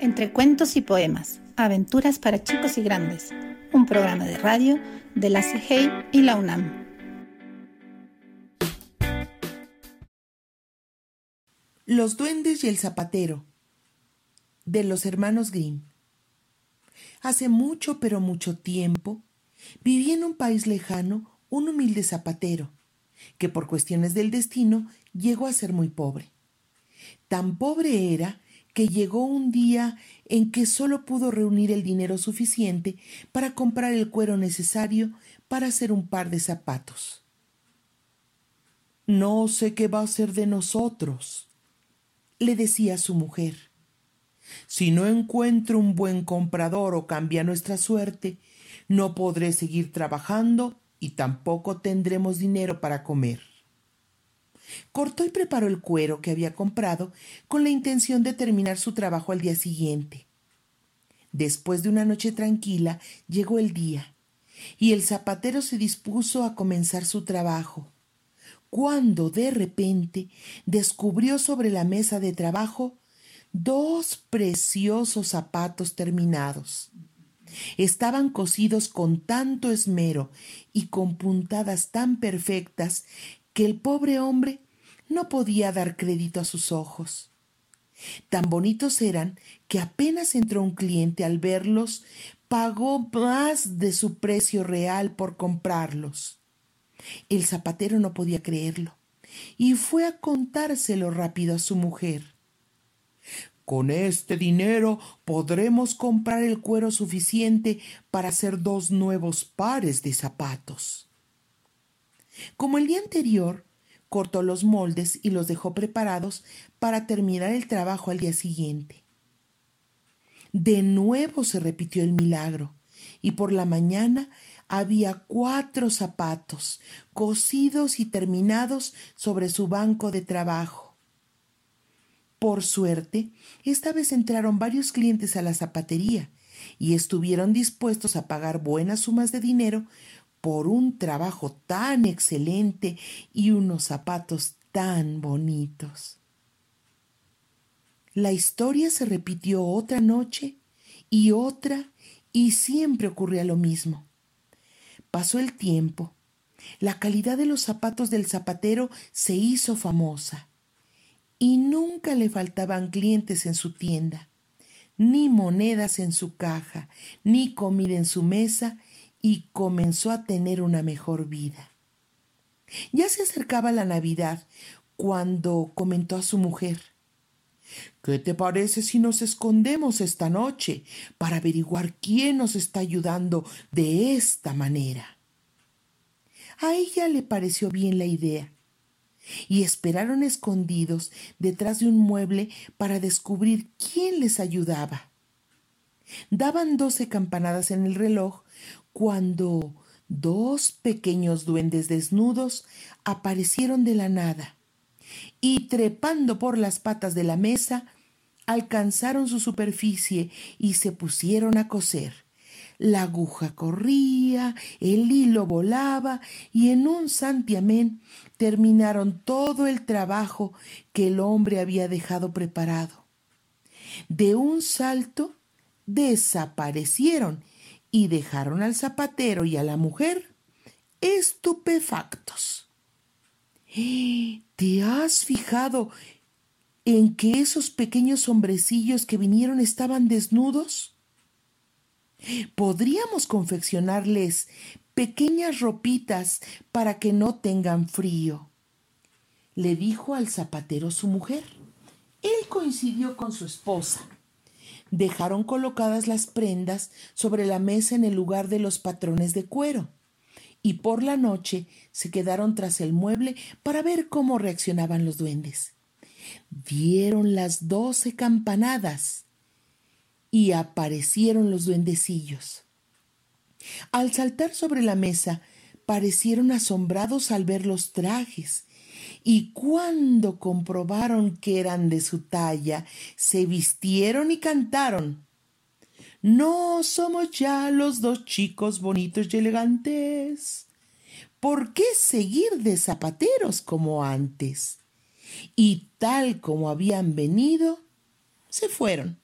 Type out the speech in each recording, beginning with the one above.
Entre cuentos y poemas, aventuras para chicos y grandes, un programa de radio de la CIGEI y la UNAM. Los duendes y el zapatero de los hermanos Grimm. Hace mucho, pero mucho tiempo, vivía en un país lejano un humilde zapatero, que por cuestiones del destino llegó a ser muy pobre. Tan pobre era que llegó un día en que solo pudo reunir el dinero suficiente para comprar el cuero necesario para hacer un par de zapatos. No sé qué va a ser de nosotros, le decía su mujer. Si no encuentro un buen comprador o cambia nuestra suerte, no podré seguir trabajando y tampoco tendremos dinero para comer. Cortó y preparó el cuero que había comprado con la intención de terminar su trabajo al día siguiente. Después de una noche tranquila, llegó el día, y el zapatero se dispuso a comenzar su trabajo, cuando de repente descubrió sobre la mesa de trabajo dos preciosos zapatos terminados. Estaban cosidos con tanto esmero y con puntadas tan perfectas que el pobre hombre no podía dar crédito a sus ojos. Tan bonitos eran que apenas entró un cliente al verlos, pagó más de su precio real por comprarlos. El zapatero no podía creerlo y fue a contárselo rápido a su mujer. Con este dinero podremos comprar el cuero suficiente para hacer dos nuevos pares de zapatos. Como el día anterior, cortó los moldes y los dejó preparados para terminar el trabajo al día siguiente. De nuevo se repitió el milagro, y por la mañana había cuatro zapatos cosidos y terminados sobre su banco de trabajo. Por suerte, esta vez entraron varios clientes a la zapatería y estuvieron dispuestos a pagar buenas sumas de dinero por un trabajo tan excelente y unos zapatos tan bonitos. La historia se repitió otra noche y otra y siempre ocurría lo mismo. Pasó el tiempo. La calidad de los zapatos del zapatero se hizo famosa y nunca le faltaban clientes en su tienda, ni monedas en su caja, ni comida en su mesa, y comenzó a tener una mejor vida. Ya se acercaba la Navidad cuando comentó a su mujer ¿Qué te parece si nos escondemos esta noche para averiguar quién nos está ayudando de esta manera? A ella le pareció bien la idea y esperaron escondidos detrás de un mueble para descubrir quién les ayudaba. Daban doce campanadas en el reloj cuando dos pequeños duendes desnudos aparecieron de la nada y trepando por las patas de la mesa alcanzaron su superficie y se pusieron a coser. La aguja corría, el hilo volaba y en un santiamén terminaron todo el trabajo que el hombre había dejado preparado. De un salto desaparecieron y dejaron al zapatero y a la mujer estupefactos. ¿Te has fijado en que esos pequeños hombrecillos que vinieron estaban desnudos? Podríamos confeccionarles pequeñas ropitas para que no tengan frío. Le dijo al zapatero su mujer. Él coincidió con su esposa. Dejaron colocadas las prendas sobre la mesa en el lugar de los patrones de cuero y por la noche se quedaron tras el mueble para ver cómo reaccionaban los duendes. Dieron las doce campanadas y aparecieron los duendecillos. Al saltar sobre la mesa, parecieron asombrados al ver los trajes, y cuando comprobaron que eran de su talla, se vistieron y cantaron. No somos ya los dos chicos bonitos y elegantes. ¿Por qué seguir de zapateros como antes? Y tal como habían venido, se fueron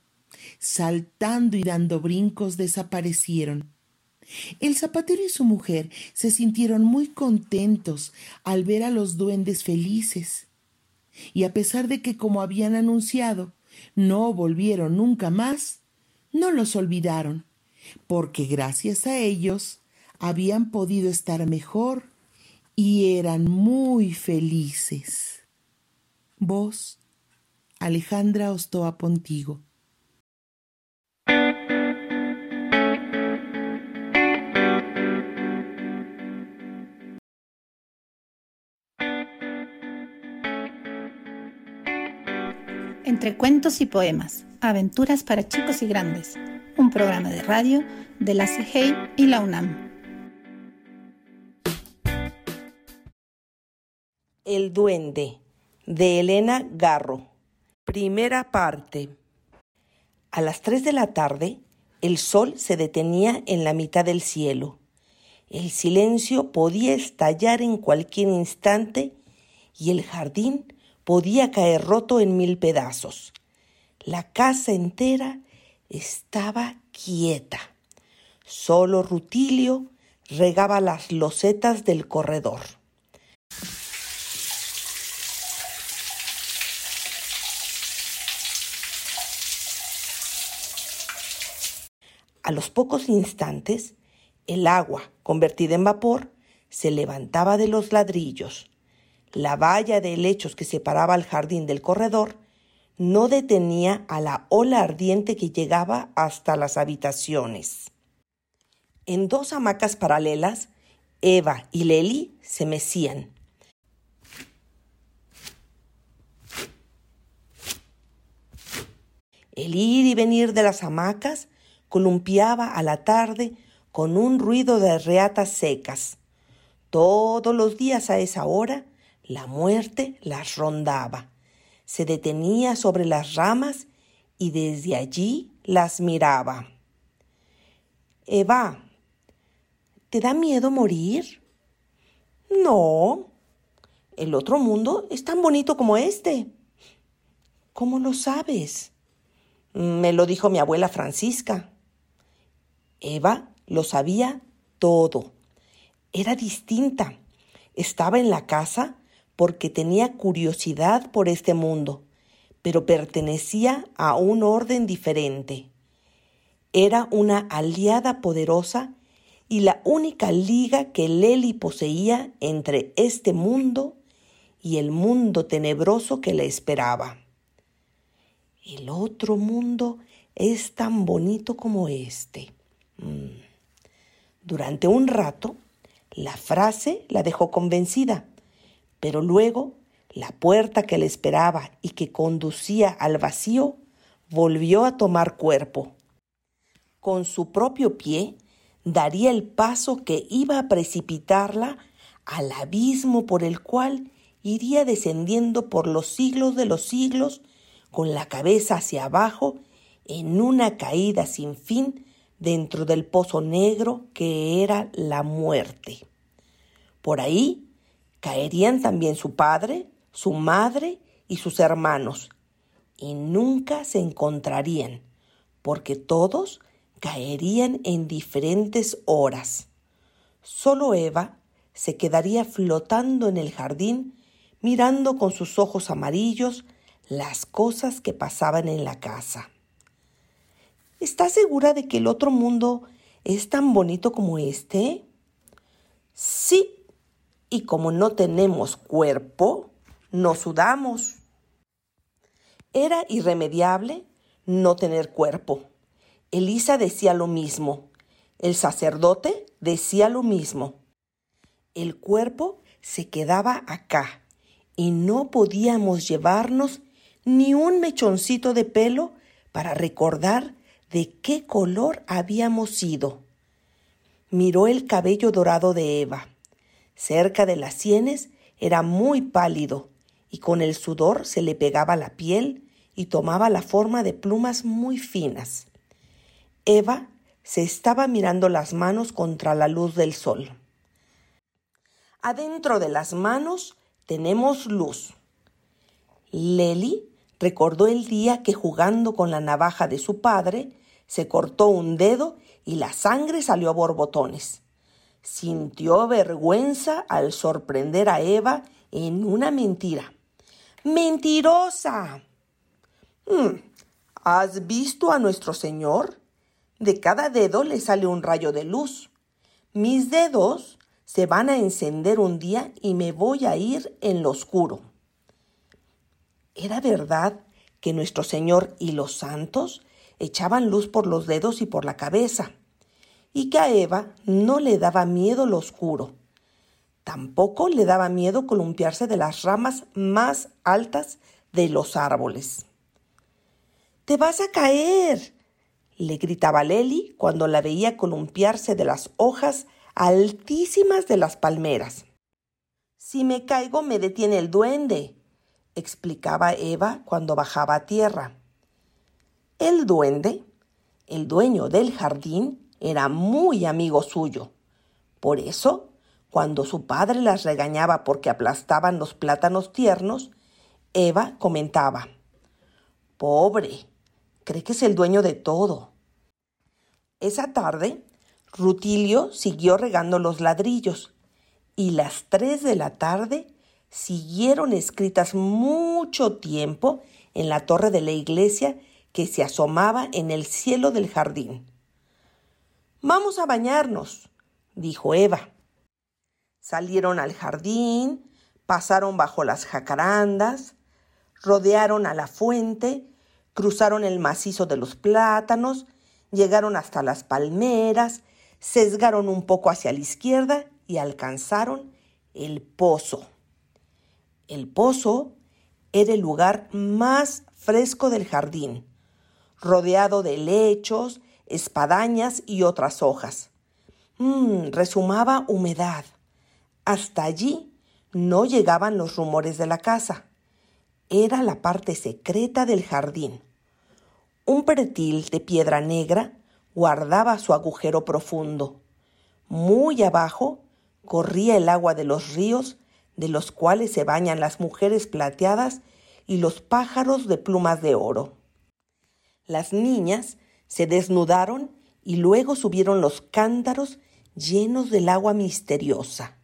saltando y dando brincos, desaparecieron. El zapatero y su mujer se sintieron muy contentos al ver a los duendes felices. Y a pesar de que, como habían anunciado, no volvieron nunca más, no los olvidaron, porque gracias a ellos habían podido estar mejor y eran muy felices. Vos, Alejandra Ostoa Pontigo. Cuentos y poemas, aventuras para chicos y grandes, un programa de radio de la CGI y la UNAM. El duende de Elena Garro. Primera parte. A las tres de la tarde, el sol se detenía en la mitad del cielo. El silencio podía estallar en cualquier instante y el jardín podía caer roto en mil pedazos. La casa entera estaba quieta. Solo Rutilio regaba las losetas del corredor. A los pocos instantes, el agua, convertida en vapor, se levantaba de los ladrillos la valla de helechos que separaba el jardín del corredor no detenía a la ola ardiente que llegaba hasta las habitaciones. En dos hamacas paralelas, Eva y Leli se mecían. El ir y venir de las hamacas columpiaba a la tarde con un ruido de reatas secas. Todos los días a esa hora, la muerte las rondaba, se detenía sobre las ramas y desde allí las miraba. Eva, ¿te da miedo morir? No, el otro mundo es tan bonito como este. ¿Cómo lo sabes? Me lo dijo mi abuela Francisca. Eva lo sabía todo. Era distinta. Estaba en la casa porque tenía curiosidad por este mundo, pero pertenecía a un orden diferente. Era una aliada poderosa y la única liga que Leli poseía entre este mundo y el mundo tenebroso que le esperaba. El otro mundo es tan bonito como este. Mm. Durante un rato, la frase la dejó convencida pero luego la puerta que le esperaba y que conducía al vacío volvió a tomar cuerpo. Con su propio pie daría el paso que iba a precipitarla al abismo por el cual iría descendiendo por los siglos de los siglos con la cabeza hacia abajo en una caída sin fin dentro del pozo negro que era la muerte. Por ahí Caerían también su padre, su madre y sus hermanos, y nunca se encontrarían, porque todos caerían en diferentes horas. Solo Eva se quedaría flotando en el jardín, mirando con sus ojos amarillos las cosas que pasaban en la casa. ¿Estás segura de que el otro mundo es tan bonito como este? Sí, y como no tenemos cuerpo, no sudamos. Era irremediable no tener cuerpo. Elisa decía lo mismo. El sacerdote decía lo mismo. El cuerpo se quedaba acá y no podíamos llevarnos ni un mechoncito de pelo para recordar de qué color habíamos sido. Miró el cabello dorado de Eva Cerca de las sienes era muy pálido y con el sudor se le pegaba la piel y tomaba la forma de plumas muy finas. Eva se estaba mirando las manos contra la luz del sol. Adentro de las manos tenemos luz. Leli Recordó el día que jugando con la navaja de su padre, se cortó un dedo y la sangre salió a borbotones. Sintió vergüenza al sorprender a Eva en una mentira. ¡Mentirosa! Hmm, ¿Has visto a nuestro Señor? De cada dedo le sale un rayo de luz. Mis dedos se van a encender un día y me voy a ir en lo oscuro. ¿Era verdad que nuestro Señor y los santos echaban luz por los dedos y por la cabeza? Y que a Eva no le daba miedo lo oscuro. Tampoco le daba miedo columpiarse de las ramas más altas de los árboles. ¡Te vas a caer! le gritaba Leli cuando la veía columpiarse de las hojas altísimas de las palmeras. Si me caigo me detiene el duende, explicaba Eva cuando bajaba a tierra. El duende, el dueño del jardín, era muy amigo suyo. Por eso cuando su padre las regañaba porque aplastaban los plátanos tiernos, Eva comentaba, Pobre, cree que es el dueño de todo. Esa tarde, Rutilio siguió regando los ladrillos y las tres de la tarde siguieron escritas mucho tiempo en la torre de la iglesia que se asomaba en el cielo del jardín. Vamos a bañarnos, dijo Eva. Salieron al jardín, pasaron bajo las jacarandas, rodearon a la fuente, cruzaron el macizo de los plátanos, llegaron hasta las palmeras, sesgaron un poco hacia la izquierda y alcanzaron el pozo. El pozo era el lugar más fresco del jardín, rodeado de lechos, espadañas y otras hojas. Mmm, resumaba humedad. Hasta allí no llegaban los rumores de la casa. Era la parte secreta del jardín. Un pretil de piedra negra guardaba su agujero profundo. Muy abajo corría el agua de los ríos, de los cuales se bañan las mujeres plateadas y los pájaros de plumas de oro. Las niñas se desnudaron y luego subieron los cántaros llenos del agua misteriosa.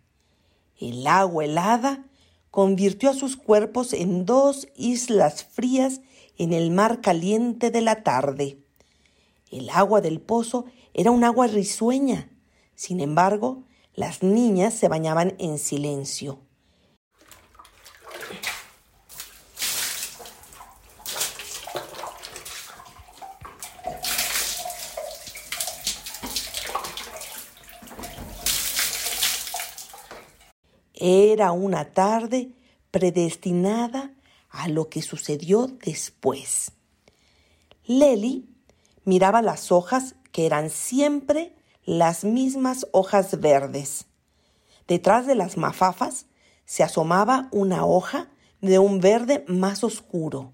El agua helada convirtió a sus cuerpos en dos islas frías en el mar caliente de la tarde. El agua del pozo era un agua risueña. Sin embargo, las niñas se bañaban en silencio. Era una tarde predestinada a lo que sucedió después. Leli miraba las hojas que eran siempre las mismas hojas verdes. Detrás de las mafafas se asomaba una hoja de un verde más oscuro.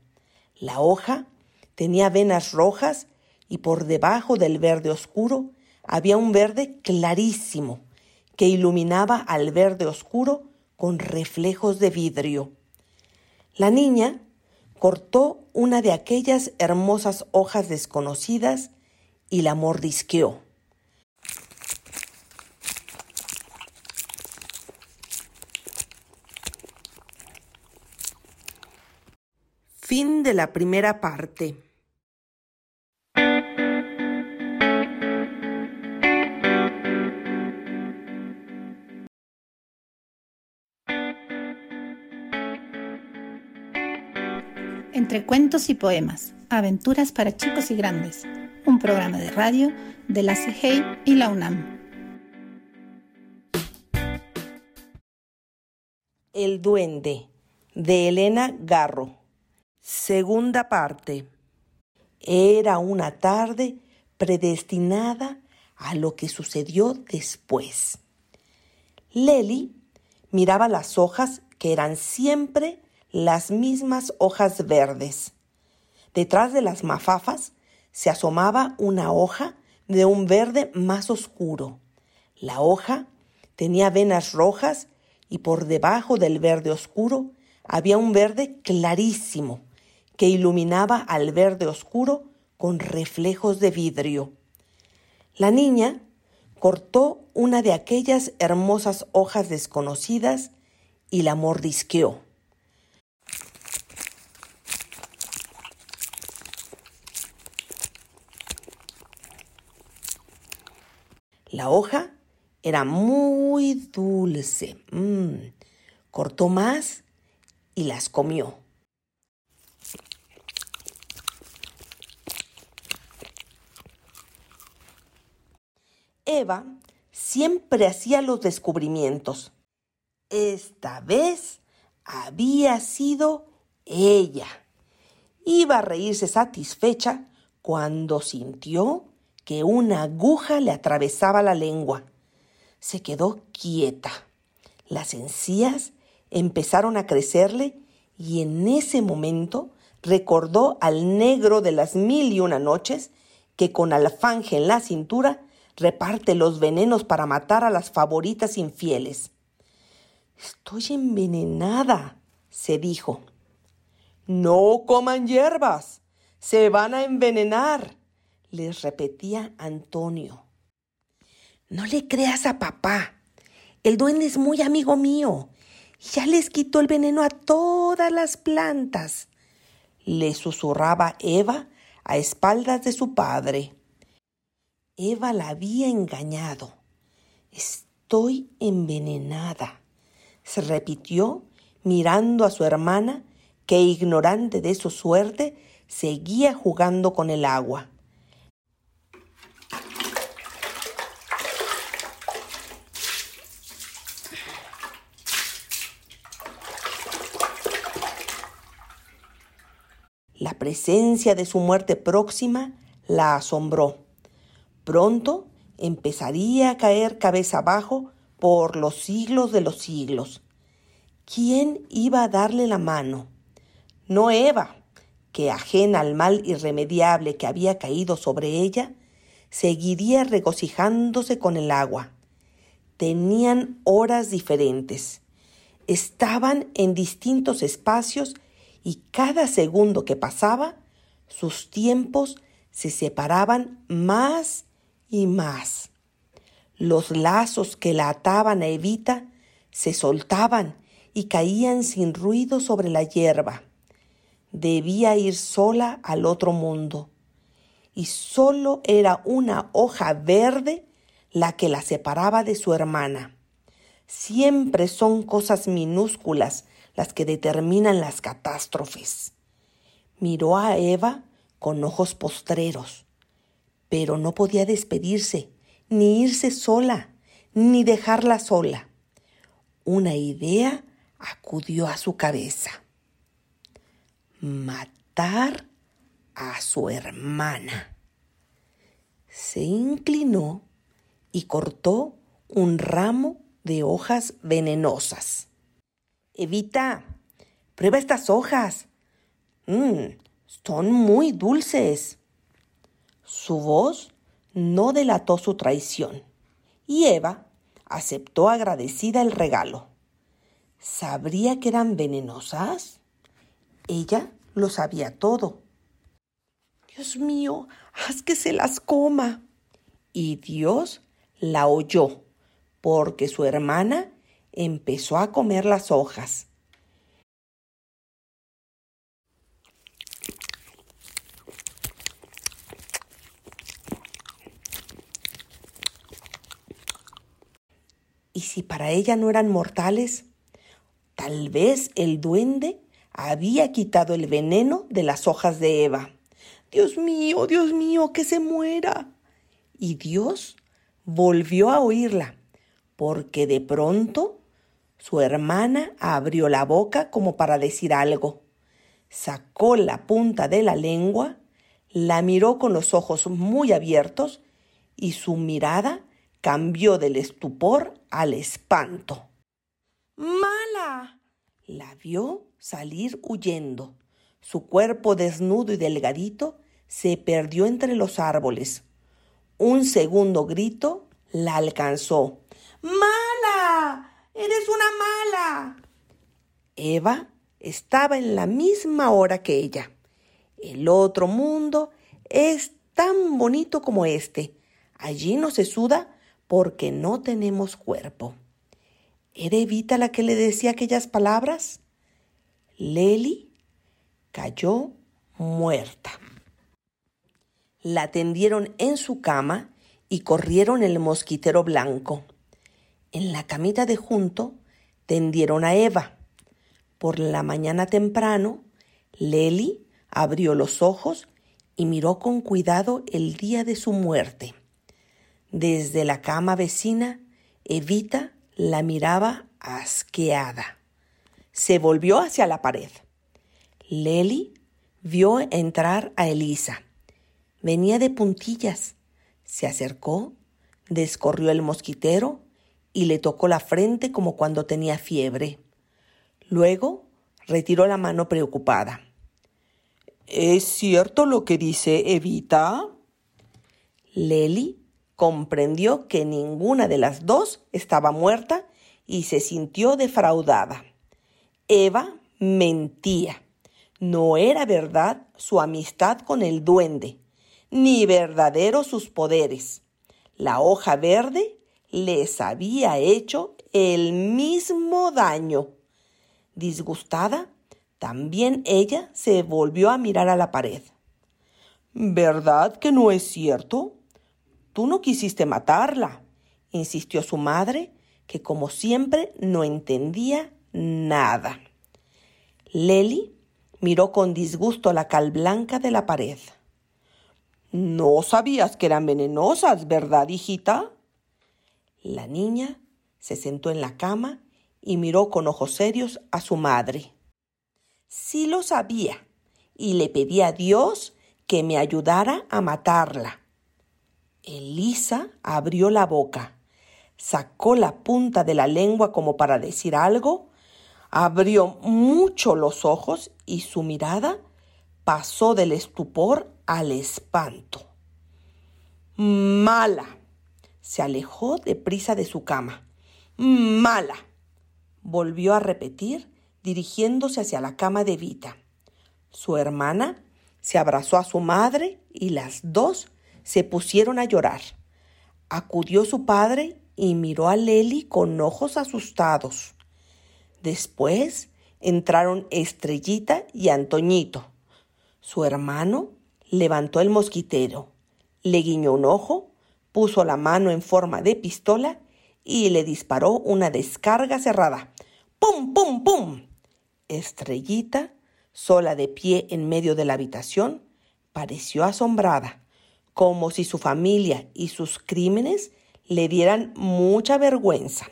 La hoja tenía venas rojas y por debajo del verde oscuro había un verde clarísimo que iluminaba al verde oscuro con reflejos de vidrio. La niña cortó una de aquellas hermosas hojas desconocidas y la mordisqueó. Fin de la primera parte. Entre cuentos y poemas, aventuras para chicos y grandes, un programa de radio de la CGI y la UNAM. El duende, de Elena Garro. Segunda parte. Era una tarde predestinada a lo que sucedió después. Leli miraba las hojas que eran siempre las mismas hojas verdes. Detrás de las mafafas se asomaba una hoja de un verde más oscuro. La hoja tenía venas rojas y por debajo del verde oscuro había un verde clarísimo que iluminaba al verde oscuro con reflejos de vidrio. La niña cortó una de aquellas hermosas hojas desconocidas y la mordisqueó. La hoja era muy dulce. Mm. Cortó más y las comió. Eva siempre hacía los descubrimientos. Esta vez había sido ella. Iba a reírse satisfecha cuando sintió que una aguja le atravesaba la lengua. Se quedó quieta. Las encías empezaron a crecerle y en ese momento recordó al negro de las mil y una noches que con alfanje en la cintura reparte los venenos para matar a las favoritas infieles. Estoy envenenada, se dijo. No coman hierbas, se van a envenenar, les repetía Antonio. No le creas a papá. El duende es muy amigo mío. Ya les quitó el veneno a todas las plantas. Le susurraba Eva a espaldas de su padre. Eva la había engañado. Estoy envenenada, se repitió mirando a su hermana, que ignorante de su suerte, seguía jugando con el agua. La presencia de su muerte próxima la asombró. Pronto empezaría a caer cabeza abajo por los siglos de los siglos. ¿Quién iba a darle la mano? No Eva, que ajena al mal irremediable que había caído sobre ella, seguiría regocijándose con el agua. Tenían horas diferentes. Estaban en distintos espacios y cada segundo que pasaba, sus tiempos se separaban más y más. Los lazos que la ataban a Evita se soltaban y caían sin ruido sobre la hierba. Debía ir sola al otro mundo. Y solo era una hoja verde la que la separaba de su hermana. Siempre son cosas minúsculas las que determinan las catástrofes. Miró a Eva con ojos postreros, pero no podía despedirse, ni irse sola, ni dejarla sola. Una idea acudió a su cabeza. Matar a su hermana. Se inclinó y cortó un ramo de hojas venenosas. Evita, prueba estas hojas. Mmm, son muy dulces. Su voz no delató su traición y Eva aceptó agradecida el regalo. ¿Sabría que eran venenosas? Ella lo sabía todo. Dios mío, haz que se las coma. Y Dios la oyó, porque su hermana empezó a comer las hojas. ¿Y si para ella no eran mortales? Tal vez el duende había quitado el veneno de las hojas de Eva. Dios mío, Dios mío, que se muera. Y Dios volvió a oírla, porque de pronto su hermana abrió la boca como para decir algo. Sacó la punta de la lengua, la miró con los ojos muy abiertos y su mirada cambió del estupor al espanto. ¡Mala! La vio salir huyendo. Su cuerpo desnudo y delgadito se perdió entre los árboles. Un segundo grito la alcanzó. ¡Mala! Eres una mala. Eva estaba en la misma hora que ella El otro mundo es tan bonito como este. Allí no se suda porque no tenemos cuerpo. ¿Era Evita la que le decía aquellas palabras? Leli cayó muerta. La tendieron en su cama y corrieron el mosquitero blanco. En la camita de junto tendieron a Eva. Por la mañana temprano, Leli abrió los ojos y miró con cuidado el día de su muerte. Desde la cama vecina, Evita la miraba asqueada. Se volvió hacia la pared. Leli vio entrar a Elisa. Venía de puntillas. Se acercó, descorrió el mosquitero y le tocó la frente como cuando tenía fiebre. Luego retiró la mano preocupada. ¿Es cierto lo que dice Evita? Leli comprendió que ninguna de las dos estaba muerta y se sintió defraudada. Eva mentía. No era verdad su amistad con el duende, ni verdadero sus poderes. La hoja verde les había hecho el mismo daño. Disgustada, también ella se volvió a mirar a la pared. ¿Verdad que no es cierto? Tú no quisiste matarla, insistió su madre, que como siempre no entendía nada. Leli miró con disgusto la cal blanca de la pared. No sabías que eran venenosas, ¿verdad, hijita? La niña se sentó en la cama y miró con ojos serios a su madre. Sí lo sabía, y le pedí a Dios que me ayudara a matarla. Elisa abrió la boca, sacó la punta de la lengua como para decir algo, abrió mucho los ojos y su mirada pasó del estupor al espanto. Mala. Se alejó deprisa de su cama. Mala. Volvió a repetir dirigiéndose hacia la cama de Vita. Su hermana se abrazó a su madre y las dos se pusieron a llorar. Acudió su padre y miró a Leli con ojos asustados. Después entraron Estrellita y Antoñito. Su hermano levantó el mosquitero, le guiñó un ojo, puso la mano en forma de pistola y le disparó una descarga cerrada. ¡Pum, pum, pum! Estrellita, sola de pie en medio de la habitación, pareció asombrada, como si su familia y sus crímenes le dieran mucha vergüenza.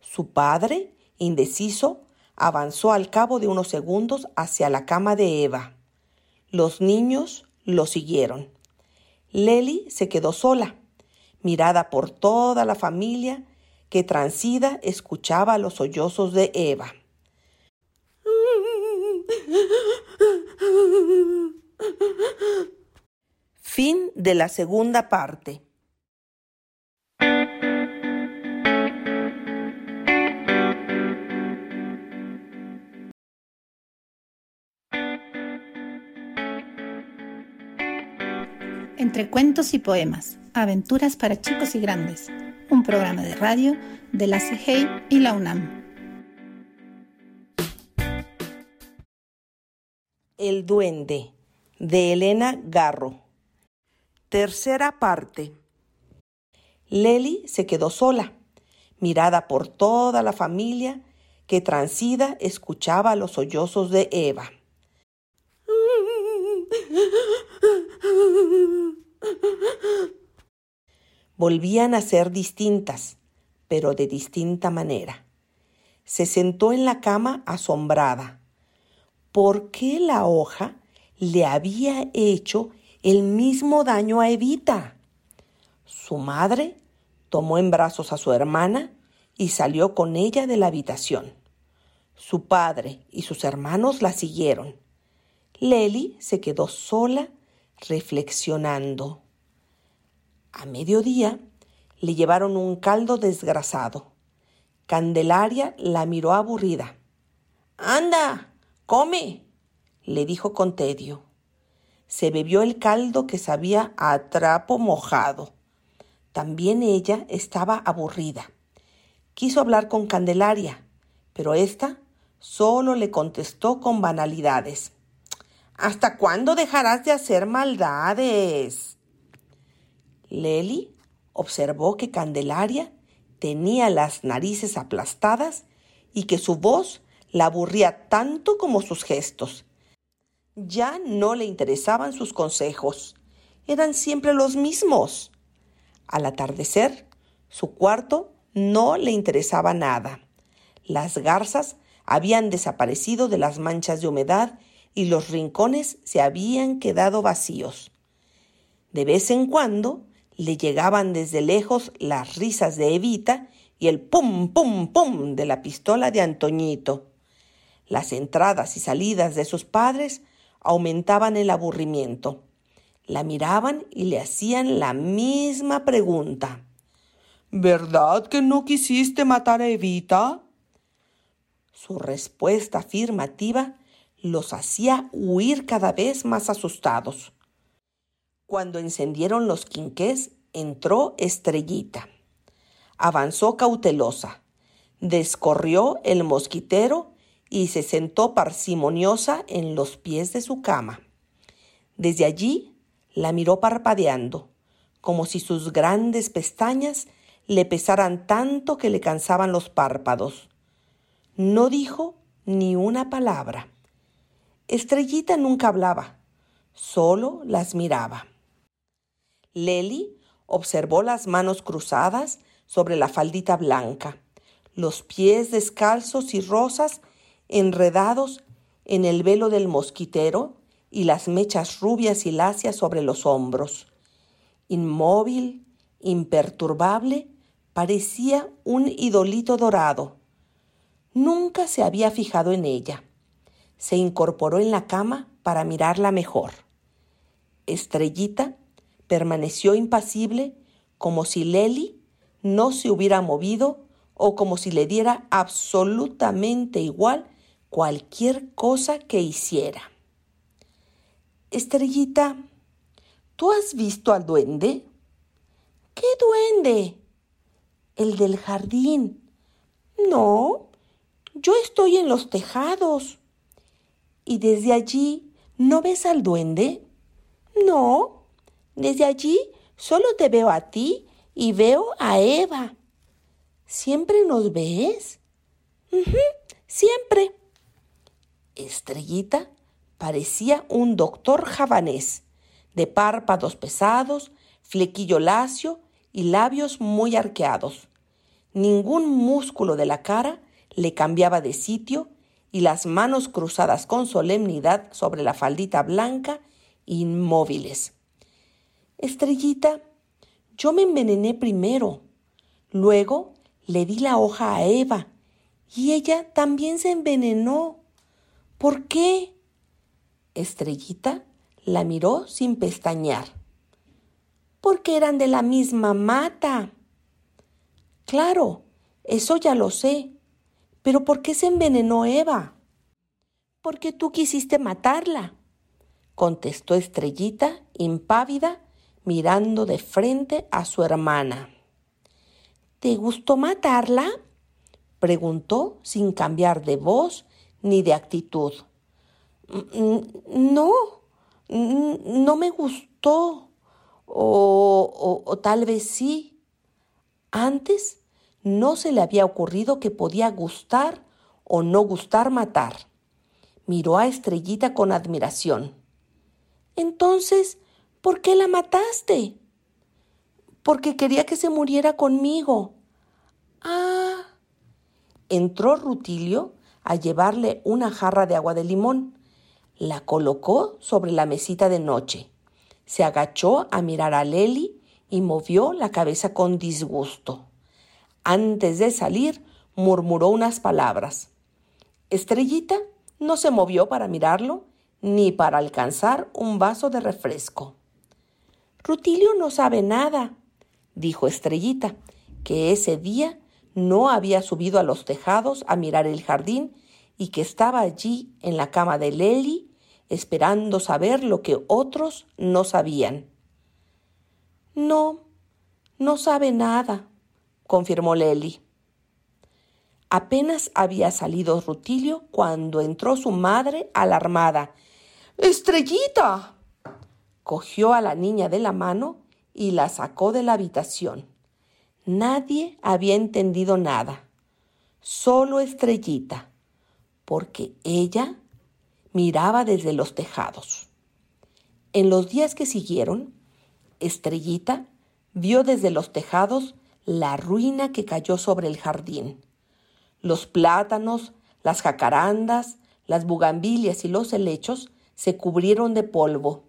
Su padre, indeciso, avanzó al cabo de unos segundos hacia la cama de Eva. Los niños lo siguieron. Leli se quedó sola, mirada por toda la familia que transida escuchaba los sollozos de Eva. Fin de la segunda parte. Entre cuentos y poemas, aventuras para chicos y grandes, un programa de radio de la CIGEI y la UNAM. El duende de Elena Garro. Tercera parte. Leli se quedó sola, mirada por toda la familia que transida escuchaba los sollozos de Eva. Volvían a ser distintas, pero de distinta manera. Se sentó en la cama asombrada. ¿Por qué la hoja le había hecho el mismo daño a Evita? Su madre tomó en brazos a su hermana y salió con ella de la habitación. Su padre y sus hermanos la siguieron. Leli se quedó sola reflexionando. A mediodía le llevaron un caldo desgrasado. Candelaria la miró aburrida. Anda, come, le dijo con tedio. Se bebió el caldo que sabía a trapo mojado. También ella estaba aburrida. Quiso hablar con Candelaria, pero ésta solo le contestó con banalidades. ¿Hasta cuándo dejarás de hacer maldades? Leli observó que Candelaria tenía las narices aplastadas y que su voz la aburría tanto como sus gestos. Ya no le interesaban sus consejos, eran siempre los mismos. Al atardecer, su cuarto no le interesaba nada. Las garzas habían desaparecido de las manchas de humedad y los rincones se habían quedado vacíos. De vez en cuando le llegaban desde lejos las risas de Evita y el pum, pum, pum de la pistola de Antoñito. Las entradas y salidas de sus padres aumentaban el aburrimiento. La miraban y le hacían la misma pregunta. ¿Verdad que no quisiste matar a Evita? Su respuesta afirmativa los hacía huir cada vez más asustados. Cuando encendieron los quinqués, entró Estrellita. Avanzó cautelosa, descorrió el mosquitero y se sentó parsimoniosa en los pies de su cama. Desde allí la miró parpadeando, como si sus grandes pestañas le pesaran tanto que le cansaban los párpados. No dijo ni una palabra. Estrellita nunca hablaba, solo las miraba. Leli observó las manos cruzadas sobre la faldita blanca, los pies descalzos y rosas enredados en el velo del mosquitero y las mechas rubias y lacias sobre los hombros. Inmóvil, imperturbable, parecía un idolito dorado. Nunca se había fijado en ella se incorporó en la cama para mirarla mejor. Estrellita permaneció impasible como si Leli no se hubiera movido o como si le diera absolutamente igual cualquier cosa que hiciera. Estrellita, ¿tú has visto al duende? ¿Qué duende? El del jardín. No, yo estoy en los tejados. ¿Y desde allí no ves al duende? No, desde allí solo te veo a ti y veo a Eva. ¿Siempre nos ves? siempre. Estrellita parecía un doctor javanés, de párpados pesados, flequillo lacio y labios muy arqueados. Ningún músculo de la cara le cambiaba de sitio y las manos cruzadas con solemnidad sobre la faldita blanca, inmóviles. Estrellita, yo me envenené primero. Luego le di la hoja a Eva y ella también se envenenó. ¿Por qué? Estrellita la miró sin pestañear. Porque eran de la misma mata. Claro, eso ya lo sé. ¿Pero por qué se envenenó Eva? Porque tú quisiste matarla, contestó Estrellita, impávida, mirando de frente a su hermana. ¿Te gustó matarla? preguntó sin cambiar de voz ni de actitud. Mm, no, no me gustó. O, o, o, tal vez sí. Antes no se le había ocurrido que podía gustar o no gustar matar. Miró a Estrellita con admiración. Entonces, ¿por qué la mataste? Porque quería que se muriera conmigo. Ah. Entró Rutilio a llevarle una jarra de agua de limón. La colocó sobre la mesita de noche. Se agachó a mirar a Leli y movió la cabeza con disgusto. Antes de salir, murmuró unas palabras. Estrellita no se movió para mirarlo ni para alcanzar un vaso de refresco. Rutilio no sabe nada, dijo Estrellita, que ese día no había subido a los tejados a mirar el jardín y que estaba allí en la cama de Leli, esperando saber lo que otros no sabían. No, no sabe nada, confirmó Leli. Apenas había salido Rutilio cuando entró su madre alarmada. ¡Estrellita! Cogió a la niña de la mano y la sacó de la habitación. Nadie había entendido nada, solo Estrellita, porque ella miraba desde los tejados. En los días que siguieron, Estrellita vio desde los tejados la ruina que cayó sobre el jardín. Los plátanos, las jacarandas, las bugambilias y los helechos se cubrieron de polvo.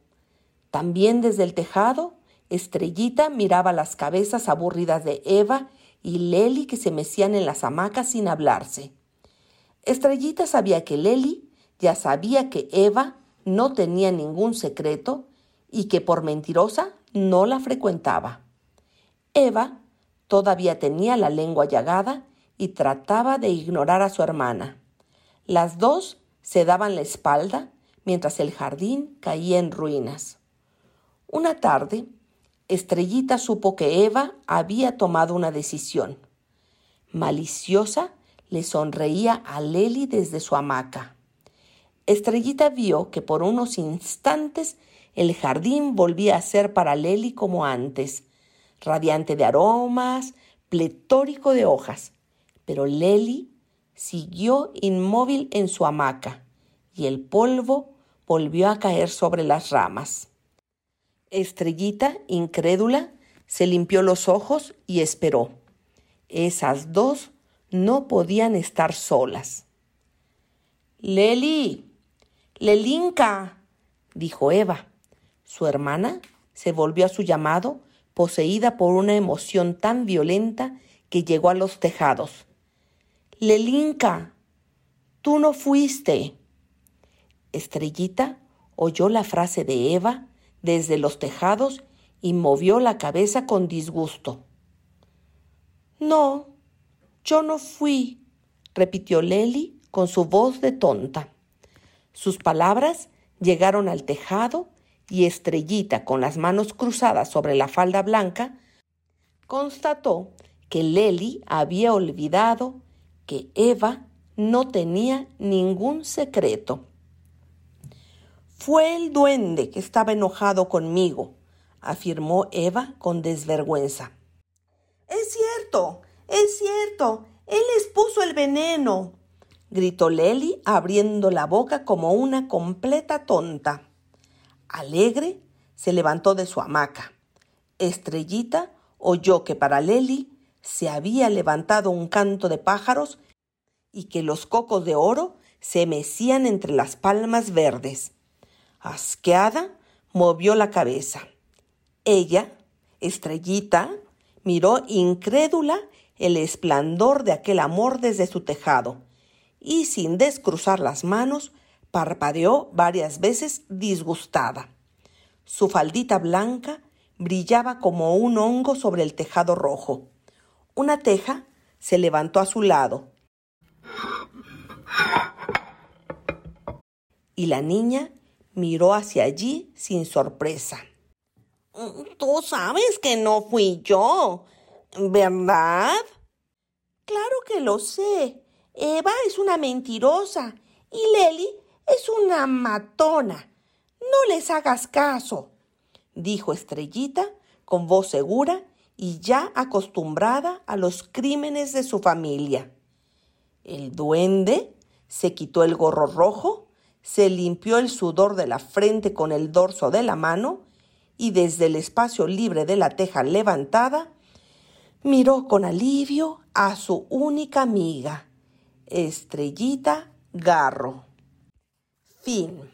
También desde el tejado Estrellita miraba las cabezas aburridas de Eva y Leli que se mecían en las hamacas sin hablarse. Estrellita sabía que Leli ya sabía que Eva no tenía ningún secreto y que por mentirosa no la frecuentaba. Eva todavía tenía la lengua llagada y trataba de ignorar a su hermana. Las dos se daban la espalda mientras el jardín caía en ruinas. Una tarde, Estrellita supo que Eva había tomado una decisión. Maliciosa le sonreía a Leli desde su hamaca. Estrellita vio que por unos instantes el jardín volvía a ser para Leli como antes, radiante de aromas, pletórico de hojas. Pero Leli siguió inmóvil en su hamaca y el polvo volvió a caer sobre las ramas. Estrellita, incrédula, se limpió los ojos y esperó. Esas dos no podían estar solas. Leli, Lelinka, dijo Eva. Su hermana se volvió a su llamado, poseída por una emoción tan violenta que llegó a los tejados. Lelinka, tú no fuiste. Estrellita oyó la frase de Eva desde los tejados y movió la cabeza con disgusto. No, yo no fui, repitió Leli con su voz de tonta. Sus palabras llegaron al tejado y Estrellita, con las manos cruzadas sobre la falda blanca, constató que Leli había olvidado que Eva no tenía ningún secreto. Fue el duende que estaba enojado conmigo, afirmó Eva con desvergüenza. Es cierto, es cierto, él les puso el veneno, gritó Leli abriendo la boca como una completa tonta. Alegre, se levantó de su hamaca. Estrellita oyó que para Leli se había levantado un canto de pájaros y que los cocos de oro se mecían entre las palmas verdes. Asqueada, movió la cabeza. Ella, estrellita, miró incrédula el esplendor de aquel amor desde su tejado y sin descruzar las manos parpadeó varias veces disgustada. Su faldita blanca brillaba como un hongo sobre el tejado rojo. Una teja se levantó a su lado. Y la niña miró hacia allí sin sorpresa. Tú sabes que no fui yo, ¿verdad? Claro que lo sé. Eva es una mentirosa y Leli es una matona. No les hagas caso, dijo Estrellita con voz segura y ya acostumbrada a los crímenes de su familia. El duende se quitó el gorro rojo se limpió el sudor de la frente con el dorso de la mano y desde el espacio libre de la teja levantada, miró con alivio a su única amiga, Estrellita Garro. Fin.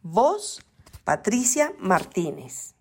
Voz, Patricia Martínez.